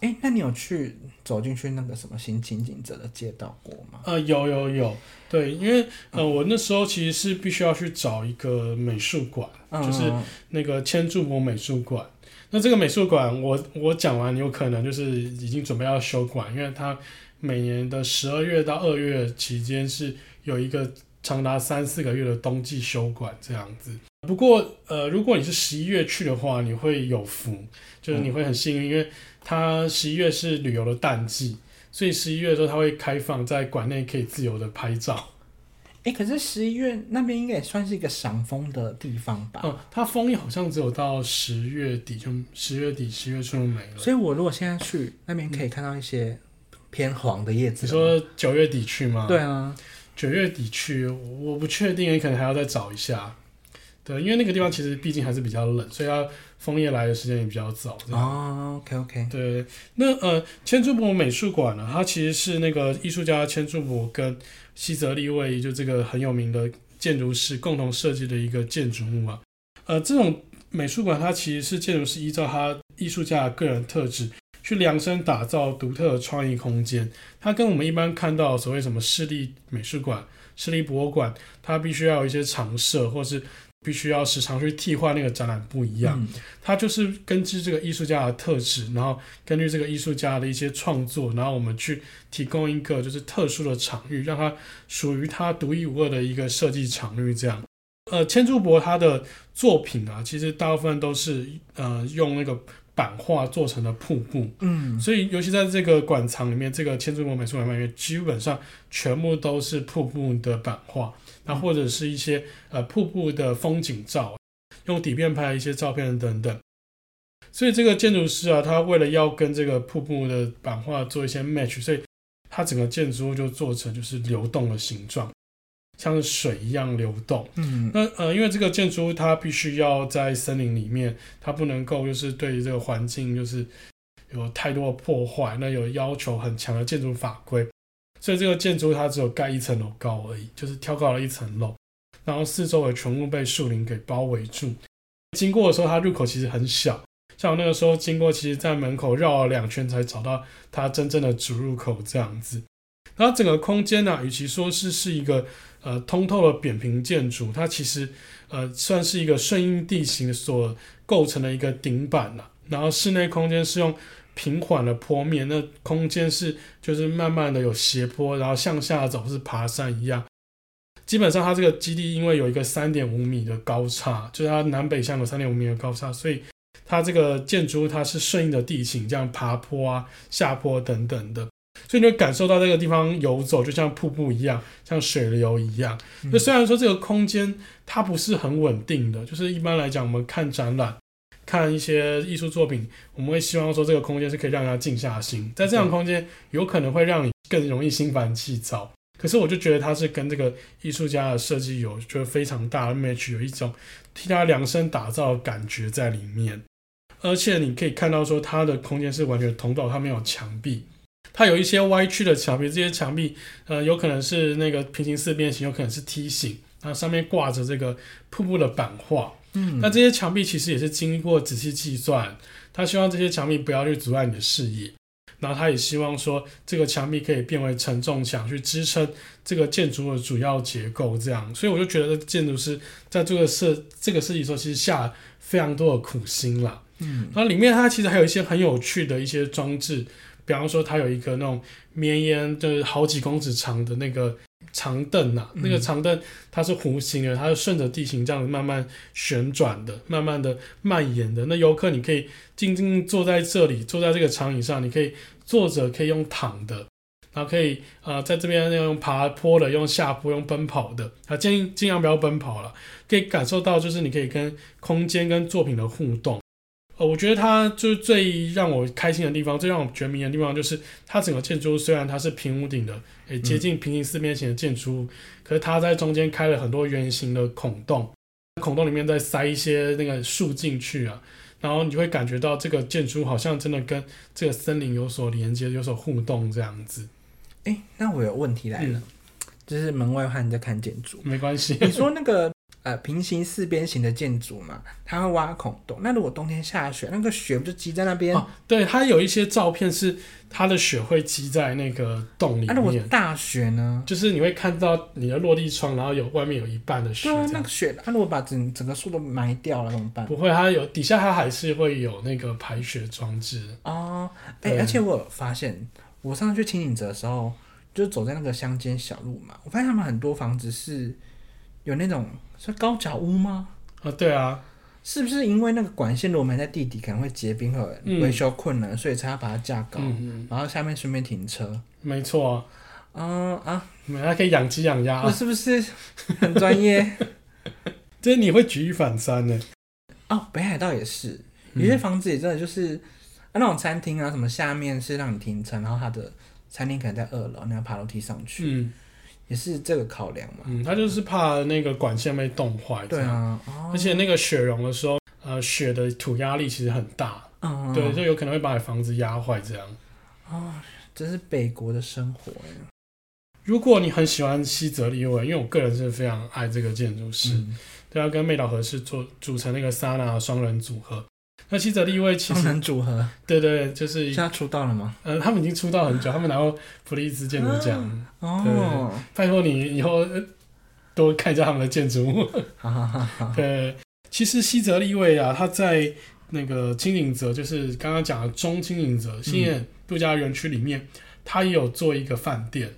哎、欸，那你有去走进去那个什么新情景者的街道过吗？呃，有有有，对，因为呃，我那时候其实是必须要去找一个美术馆，嗯、就是那个千住博美术馆。那这个美术馆，我我讲完，有可能就是已经准备要休馆，因为它每年的十二月到二月期间是有一个。长达三四个月的冬季休馆这样子。不过，呃，如果你是十一月去的话，你会有福，就是你会很幸运，因为它十一月是旅游的淡季，所以十一月的时候它会开放在馆内可以自由的拍照。哎，可是十一月那边应该也算是一个赏枫的地方吧？嗯，它枫叶好像只有到十月底，就十月底十月初就没了。所以我如果现在去那边，可以看到一些偏黄的叶子。你说九月底去吗？对啊。九月底去，我不确定，你可能还要再找一下。对，因为那个地方其实毕竟还是比较冷，所以它枫叶来的时间也比较早。哦，OK OK。对，那呃，千住博美术馆呢，它其实是那个艺术家千住博跟西泽立卫就这个很有名的建筑师共同设计的一个建筑物啊。呃，这种美术馆它其实是建筑师依照他艺术家的个人特质。去量身打造独特的创意空间，它跟我们一般看到所谓什么市立美术馆、市立博物馆，它必须要有一些常设，或是必须要时常去替换那个展览不一样。嗯、它就是根据这个艺术家的特质，然后根据这个艺术家的一些创作，然后我们去提供一个就是特殊的场域，让它属于它独一无二的一个设计场域。这样，呃，千住博他的作品啊，其实大部分都是呃用那个。版画做成的瀑布，嗯，所以尤其在这个馆藏里面，这个千住博美术馆里面，基本上全部都是瀑布的版画，那或者是一些呃瀑布的风景照，用底片拍一些照片等等。所以这个建筑师啊，他为了要跟这个瀑布的版画做一些 match，所以他整个建筑物就做成就是流动的形状。像水一样流动，嗯，那呃，因为这个建筑物它必须要在森林里面，它不能够就是对于这个环境就是有太多的破坏，那有要求很强的建筑法规，所以这个建筑它只有盖一层楼高而已，就是挑高了一层楼，然后四周围全部被树林给包围住。经过的时候，它入口其实很小，像我那个时候经过，其实在门口绕了两圈才找到它真正的主入口这样子。然后整个空间呢、啊，与其说是是一个呃通透的扁平建筑，它其实呃算是一个顺应地形所构成的一个顶板了。然后室内空间是用平缓的坡面，那空间是就是慢慢的有斜坡，然后向下走是爬山一样。基本上它这个基地因为有一个三点五米的高差，就是它南北向有三点五米的高差，所以它这个建筑物它是顺应的地形，这样爬坡啊、下坡等等的。所以你会感受到这个地方游走，就像瀑布一样，像水流一样。那、嗯、虽然说这个空间它不是很稳定的，就是一般来讲，我们看展览、看一些艺术作品，我们会希望说这个空间是可以让人静下心。在这样空间，有可能会让你更容易心烦气躁。可是我就觉得它是跟这个艺术家的设计有就非常大的 match，有一种替他量身打造的感觉在里面。而且你可以看到说，它的空间是完全通透，它没有墙壁。它有一些歪曲的墙壁，这些墙壁，呃，有可能是那个平行四边形，有可能是梯形，然后上面挂着这个瀑布的版画。嗯，那这些墙壁其实也是经过仔细计算，他希望这些墙壁不要去阻碍你的视野，然后他也希望说这个墙壁可以变为承重墙，去支撑这个建筑的主要结构。这样，所以我就觉得建筑师在这个设这个设计时候，其实下非常多的苦心啦。嗯，然后里面它其实还有一些很有趣的一些装置。比方说，它有一个那种绵延就是好几公尺长的那个长凳呐、那个长凳它是弧形的，它是顺着地形这样慢慢旋转的，慢慢的蔓延的。那游客你可以静静坐在这里，坐在这个长椅上，你可以坐着，可以用躺的，然然后可以呃在这边用爬坡的，用下坡，用奔跑的，啊，建议尽量不要奔跑了，可以感受到就是你可以跟空间跟作品的互动。呃，我觉得它就是最让我开心的地方，最让我觉得迷人的地方，就是它整个建筑物虽然它是平屋顶的，诶，接近平行四边形的建筑可是它在中间开了很多圆形的孔洞，孔洞里面再塞一些那个树进去啊，然后你就会感觉到这个建筑好像真的跟这个森林有所连接，有所互动这样子。诶，那我有问题来了，嗯、就是门外汉在看建筑，没关系。你说那个。呃，平行四边形的建筑嘛，它会挖孔洞。那如果冬天下雪，那个雪不就积在那边？哦，对，它有一些照片是它的雪会积在那个洞里面。那如果大雪呢？就是你会看到你的落地窗，然后有外面有一半的雪。对啊，那个雪，它如果把整整个树都埋掉了怎么办？不会，它有底下它还是会有那个排雪装置。哦，哎、欸，而且我有发现，我上次去轻井泽的时候，就走在那个乡间小路嘛，我发现他们很多房子是有那种。是高脚屋吗？啊，对啊，是不是因为那个管线如果埋在地底，可能会结冰和维修困难，嗯、所以才要把它架高，然后下面顺便停车？没错啊，嗯啊，还可以养鸡养鸭，我是不是很专业？这 你会举一反三呢？哦，北海道也是，有些房子也真的就是、嗯、啊，那种餐厅啊，什么下面是让你停车，然后它的餐厅可能在二楼，你要爬楼梯上去。嗯也是这个考量嘛，嗯，他就是怕那个管线被冻坏，对啊，哦、而且那个雪融的时候，呃，雪的土压力其实很大，嗯，对，就有可能会把你房子压坏这样。哦，这是北国的生活。如果你很喜欢西泽利卫，因为我个人是非常爱这个建筑师，嗯、对，要跟妹岛和世做组成那个 SANAA 双人组合。那西泽立卫其实能组合，对对，就是现在出道了吗？呃，他们已经出道很久，他们拿过普利兹建筑奖。哦，拜托你以后多看一下他们的建筑物。好好好好。对，其实西泽立卫啊，他在那个轻井泽，就是刚刚讲的中轻井泽新野度假园区里面，他也有做一个饭店。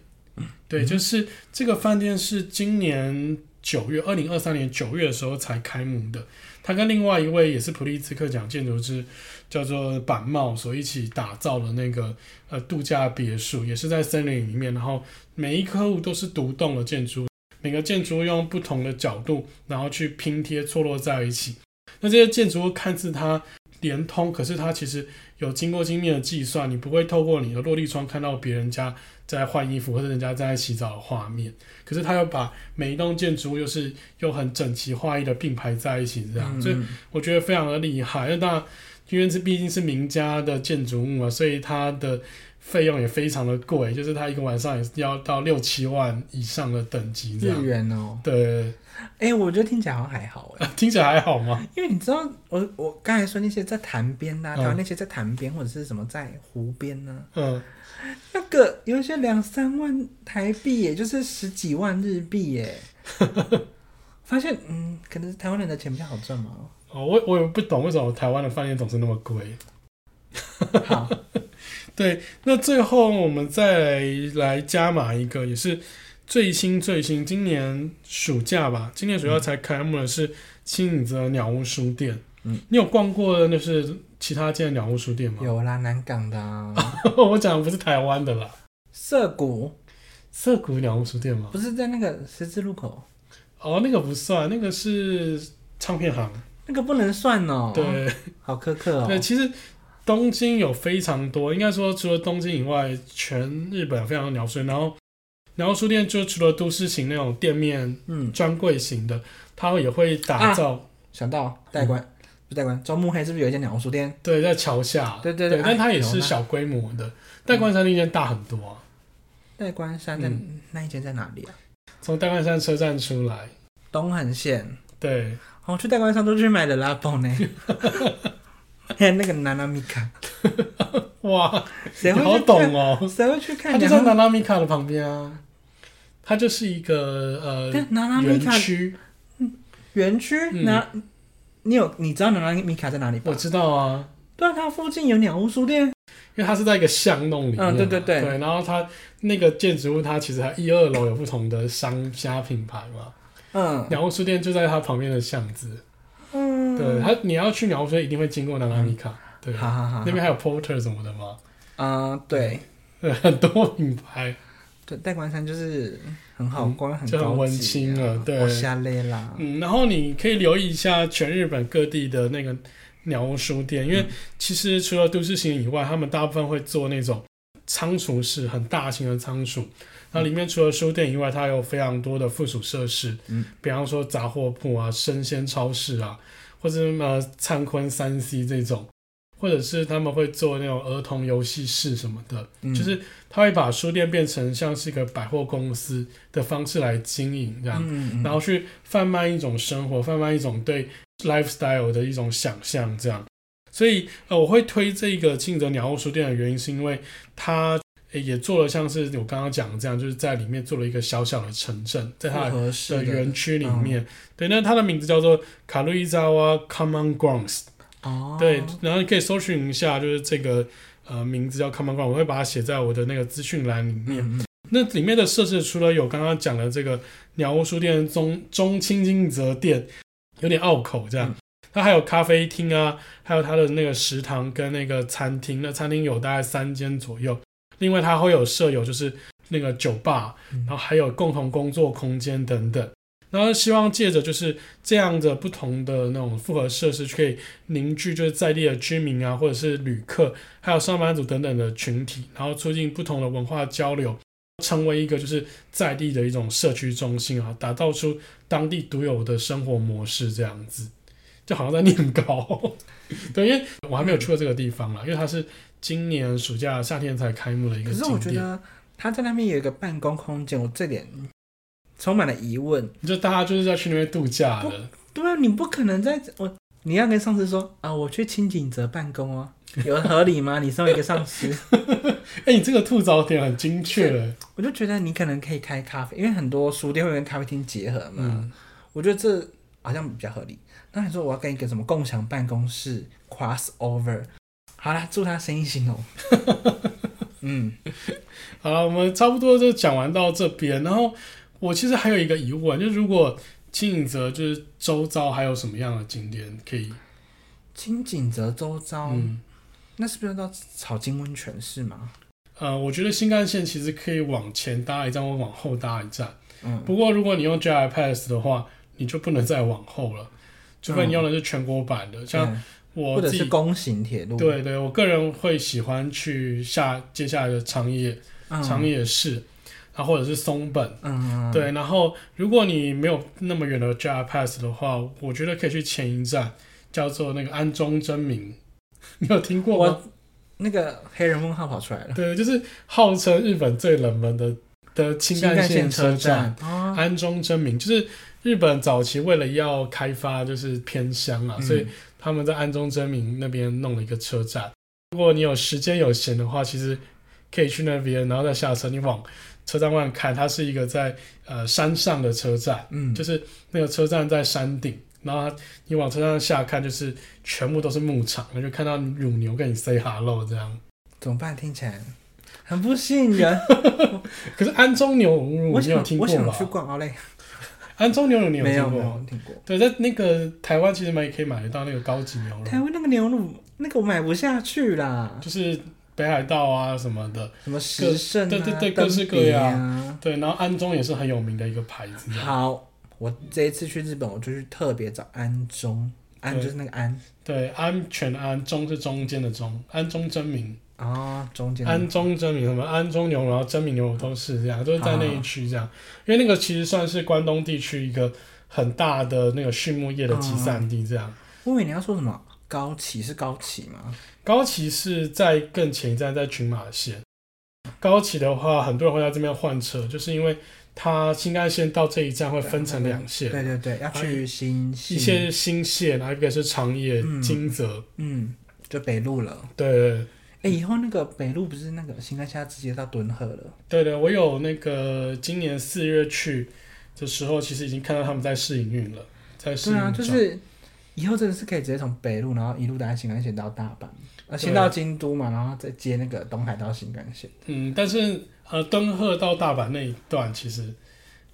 对，就是这个饭店是今年九月，二零二三年九月的时候才开幕的。他跟另外一位也是普利兹克奖建筑师，叫做板茂，所一起打造的那个呃度假别墅，也是在森林里面。然后每一客户都是独栋的建筑，每个建筑用不同的角度，然后去拼贴错落在一起。那这些建筑物看似它连通，可是它其实有经过精密的计算，你不会透过你的落地窗看到别人家在换衣服或者人家在洗澡的画面，可是他又把每一栋建筑物又是又很整齐划一的并排在一起，这样，嗯、所以我觉得非常的厉害。那当然，因为这毕竟是名家的建筑物嘛，所以它的费用也非常的贵，就是它一个晚上也是要到六七万以上的等级这样。日元哦。对。哎、欸，我觉得听起来好像还好哎。听起来还好吗？因为你知道，我我刚才说那些在潭边呐，台湾那些在潭边或者是什么在湖边呢、啊？嗯。那个有一些两三万台币，也就是十几万日币耶。发现，嗯，可能是台湾人的钱比较好赚嘛。哦，我我也不懂为什么台湾的饭店总是那么贵。好，对，那最后我们再来，加码一个，也是最新最新，今年暑假吧，今年暑假才开幕的是青影泽鸟屋书店。嗯，你有逛过的那是其他间鸟屋书店吗？有啦，南港的、啊。我讲的不是台湾的啦。涩谷，涩谷鸟屋书店吗？不是在那个十字路口。哦，那个不算，那个是唱片行。那个不能算哦。对，好苛刻哦。对，其实东京有非常多，应该说除了东京以外，全日本非常的鸟书店。然后鸟屋书店就除了都市型那种店面，嗯，专柜型的，它也会打造。啊、想到代官。嗯代官中目黑是不是有一间鸟屋书店？对，在桥下。对对对，对，但它也是小规模的。代官山那间大很多啊。代官山在、嗯、那一间在哪里啊？从代官山车站出来，东横线。对，我去代官山都去买的拉布呢。还有那个娜娜米卡。哇，谁会好懂哦？谁会去看？它就在娜娜米卡的旁边啊。它就是一个呃园区。园区那。你有你知道娜娜米卡在哪里吗？我知道啊，对啊，它附近有鸟屋书店，因为它是在一个巷弄里面。嗯，对对对，对。然后它那个建筑物，它其实它一二楼有不同的商家品牌嘛。嗯，鸟屋书店就在它旁边的巷子。嗯，对，它你要去鸟屋书店，一定会经过娜娜米卡。对，好好好，那边还有 porter 什么的吗？嗯，对。对，很多品牌。对，代官山就是很好逛，很就很温馨了。对，下累啦。嗯，然后你可以留意一下全日本各地的那个鸟屋书店，因为其实除了都市型以外，他们大部分会做那种仓储式很大型的仓储。那里面除了书店以外，它有非常多的附属设施，嗯，比方说杂货铺啊、生鲜超市啊，或者什么灿坤三 C 这种，或者是他们会做那种儿童游戏室什么的，嗯、就是他会把书店变成像是一个百货公司的方式来经营这样，嗯嗯、然后去贩卖一种生活，贩卖一种对 lifestyle 的一种想象这样。所以呃，我会推这个轻井泽鸟屋书店的原因，是因为它。也做了像是我刚刚讲的这样，就是在里面做了一个小小的城镇，在它的园区里面。对，那它的名字叫做卡路伊扎瓦 Common Grounds。哦。对，然后你可以搜寻一下，就是这个呃名字叫 Common Grounds，我会把它写在我的那个资讯栏里面。嗯、那里面的设置除了有刚刚讲的这个鸟屋书店中中清金泽店，有点拗口这样，嗯、它还有咖啡厅啊，还有它的那个食堂跟那个餐厅，那餐厅有大概三间左右。另外，它会有设有就是那个酒吧，然后还有共同工作空间等等。然后希望借着就是这样的不同的那种复合设施，可以凝聚就是在地的居民啊，或者是旅客，还有上班族等等的群体，然后促进不同的文化交流，成为一个就是在地的一种社区中心啊，打造出当地独有的生活模式这样子。就好像在念稿，对，因为我还没有去过这个地方啦，因为它是。今年暑假夏天才开幕的一个景点。可是我觉得他在那边有一个办公空间，我这点充满了疑问。就大家就是要去那边度假的。对啊，你不可能在我，你要跟上司说啊，我去清景泽办公哦，有合理吗？你身为一个上司，哎、欸，你这个吐槽点很精确。我就觉得你可能可以开咖啡，因为很多书店会跟咖啡厅结合嘛。嗯、我觉得这好像比较合理。那你说我要跟一个什么共享办公室 cross over？好了，祝他生意兴隆。嗯，好了，我们差不多就讲完到这边。然后我其实还有一个疑问，就是如果青井泽就是周遭还有什么样的景点可以？青井泽周遭，嗯，那是不是要到草津温泉是吗？呃，我觉得新干线其实可以往前搭一站或往后搭一站。嗯，不过如果你用 JR Pass 的话，你就不能再往后了，除非你用的是全国版的，嗯、像。嗯我自己或者是公行铁路，对对，我个人会喜欢去下接下来的长野、嗯、长野市，然后或者是松本，嗯，对。然后如果你没有那么远的 JR Pass 的话，我觉得可以去前一站，叫做那个安中真名，你有听过吗？那个黑人问号跑出来了，对，就是号称日本最冷门的的新干线车站，安中真名，就是日本早期为了要开发就是偏乡啊，嗯、所以。他们在安中真名那边弄了一个车站，如果你有时间有闲的话，其实可以去那边，然后再下车。你往车站外看，它是一个在呃山上的车站，嗯，就是那个车站在山顶，然后你往车站下看，就是全部都是牧场，那就看到乳牛跟你 say hello 这样。怎么办？听起来很不吸引人。可是安中牛乳你有听过吗？我想去逛奥莱。安中牛乳你有听过？没有，没有听过。对，在那个台湾其实买也可以买得到那个高级牛乳。台湾那个牛乳，那个我买不下去啦。就是北海道啊什么的，什么时胜啊，对对对，各式各样。啊、对，然后安中也是很有名的一个牌子。好，我这一次去日本，我就去特别找安中，安就是那个安，对，安全安，中是中间的中，安中真名。啊，中间安中真名什么安中牛，然后真名牛都是这样，都是在那一区这样。啊、因为那个其实算是关东地区一个很大的那个畜牧业的集散地这样。我以为你要说什么高崎是高崎吗？高崎是在更前一站，在群马县。高崎的话，很多人会在这边换车，就是因为它新干线到这一站会分成两线。对对对，要去新一些新线，还有一个是长野金泽、嗯，嗯，就北路了。对，对，对。哎，以后那个北路不是那个新干线直接到敦贺了？对对，我有那个今年四月去的时候，其实已经看到他们在试营运了，在试营运。对啊，就是以后真的是可以直接从北路，然后一路搭新干线到大阪，呃，先到京都嘛，然后再接那个东海道新干线。嗯，但是呃，敦贺到大阪那一段其实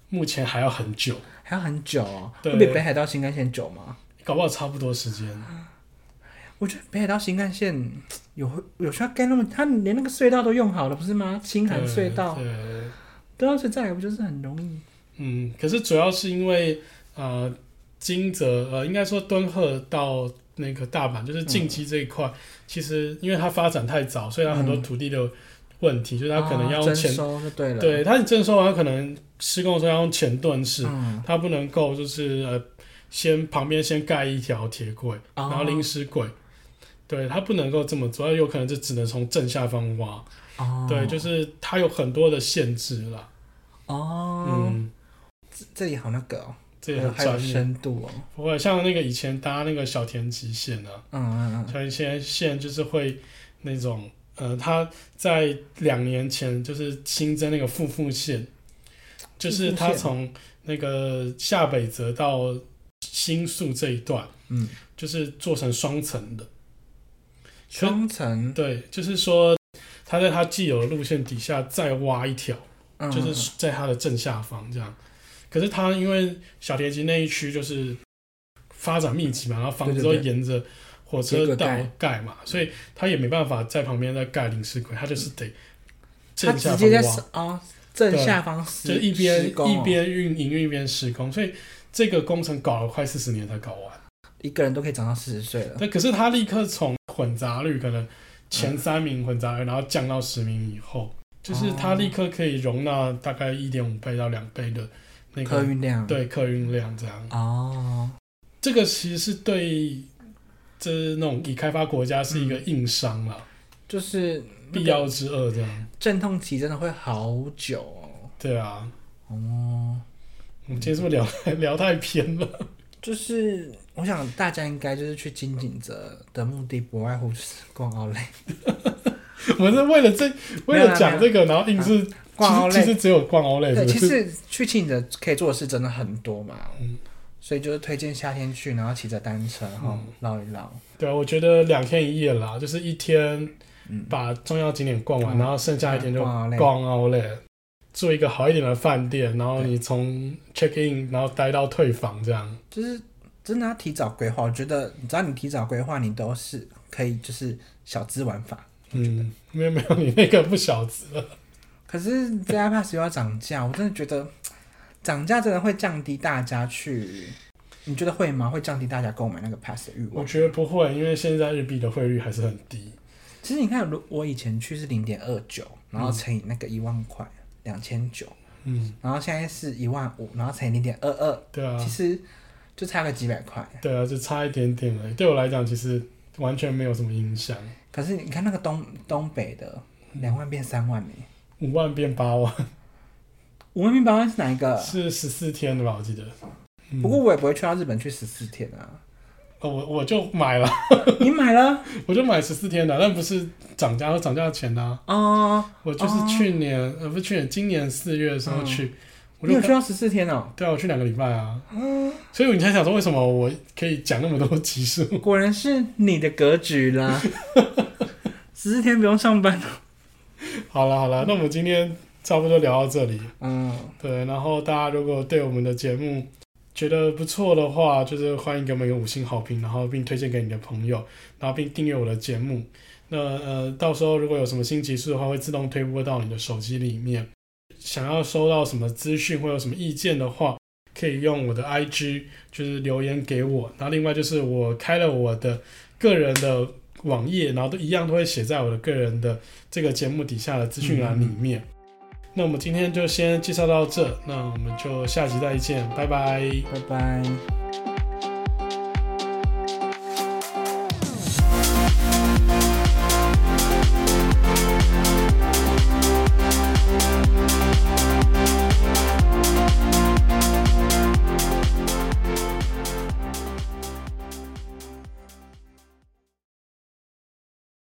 目前还要很久，还要很久哦。对，会比北海道新干线久吗？搞不好差不多时间。我觉得北海道新干线有有需要盖那么，他连那个隧道都用好了，不是吗？青函隧道，对，对啊，所以再来不就是很容易？嗯，可是主要是因为呃，金泽呃，应该说敦贺到那个大阪，就是近期这一块，嗯、其实因为它发展太早，所以它很多土地的问题，嗯、就是它可能要用前，收就对了，对，它征收完，它可能施工的时候要用前段式，嗯、它不能够就是呃，先旁边先盖一条铁轨，然后临时轨，对，它不能够这么做，它有可能就只能从正下方挖，哦、对，就是它有很多的限制啦。哦，嗯。这里好那个哦，这里很专业。深度哦。不会像那个以前搭那个小田急线啊，嗯嗯嗯，小田急线就是会那种，呃，他在两年前就是新增那个富富线，就是他从那个下北泽到新宿这一段，嗯，就是做成双层的，双层，对，就是说他在他既有的路线底下再挖一条，嗯、就是在他的正下方这样。可是它因为小田急那一区就是发展密集嘛，然后房子都沿着火车道盖嘛，所以它也没办法在旁边再盖临时轨，它就是得正下方挖。哦，正下方施就一边工。一边运营运一边施工，所以这个工程搞了快四十年才搞完，一个人都可以长到四十岁了。对，可是他立刻从混杂率可能前三名混杂率，然后降到十名以后，就是他立刻可以容纳大概一点五倍到两倍的。那个、客运量对客运量这样哦，这个其实是对这那种已开发国家是一个硬伤了，就是必要之恶这样。阵痛期真的会好久哦。对啊，哦，我们今天是不是聊 聊太偏了？就是我想大家应该就是去金井泽的目的不外乎就是逛奥莱。我们是为了这为了讲这个，然后硬是。逛其实只有逛欧莱。对，其实去青的可以做的事真的很多嘛。嗯，所以就是推荐夏天去，然后骑着单车，然后绕一绕。对啊，我觉得两天一夜啦，就是一天把重要景点逛完，然后剩下一天就逛欧莱，住一个好一点的饭店，然后你从 check in，然后待到退房这样。就是真的要提早规划，我觉得只要你提早规划，你都是可以就是小资玩法。嗯，没有没有，你那个不小资了。可是 JR Pass 又要涨价，我真的觉得涨价真的会降低大家去，你觉得会吗？会降低大家购买那个 Pass 的欲望？我觉得不会，因为现在日币的汇率还是很低。其实你看，如我以前去是零点二九，然后乘以那个一万块，两千九，嗯，然后现在是一万五，然后乘以零点二二，对啊，其实就差个几百块。对啊，就差一点点而已。对我来讲，其实完全没有什么影响。可是你看那个东东北的两万变三万呢？五万变八万，五万变八万是哪一个？是十四天的吧？我记得。嗯、不过我也不会去到日本去十四天啊。哦，我我就买了。你买了？我就买十四天的，但不是涨价和涨价前的啊。哦。我就是去年，呃、哦，不是去年，今年四月的时候去。嗯、我就你有去到十四天哦？对啊，我去两个礼拜啊。嗯。所以你才想说，为什么我可以讲那么多集数？果然是你的格局啦。十四天不用上班。好了好了，那我们今天差不多聊到这里。嗯，对，然后大家如果对我们的节目觉得不错的话，就是欢迎给我们一个五星好评，然后并推荐给你的朋友，然后并订阅我的节目。那呃，到时候如果有什么新集数的话，会自动推播到你的手机里面。想要收到什么资讯或有什么意见的话，可以用我的 IG 就是留言给我。然后另外就是我开了我的个人的。网页，然后都一样都会写在我的个人的这个节目底下的资讯栏里面。嗯、那我们今天就先介绍到这，那我们就下集再见，拜拜，拜拜。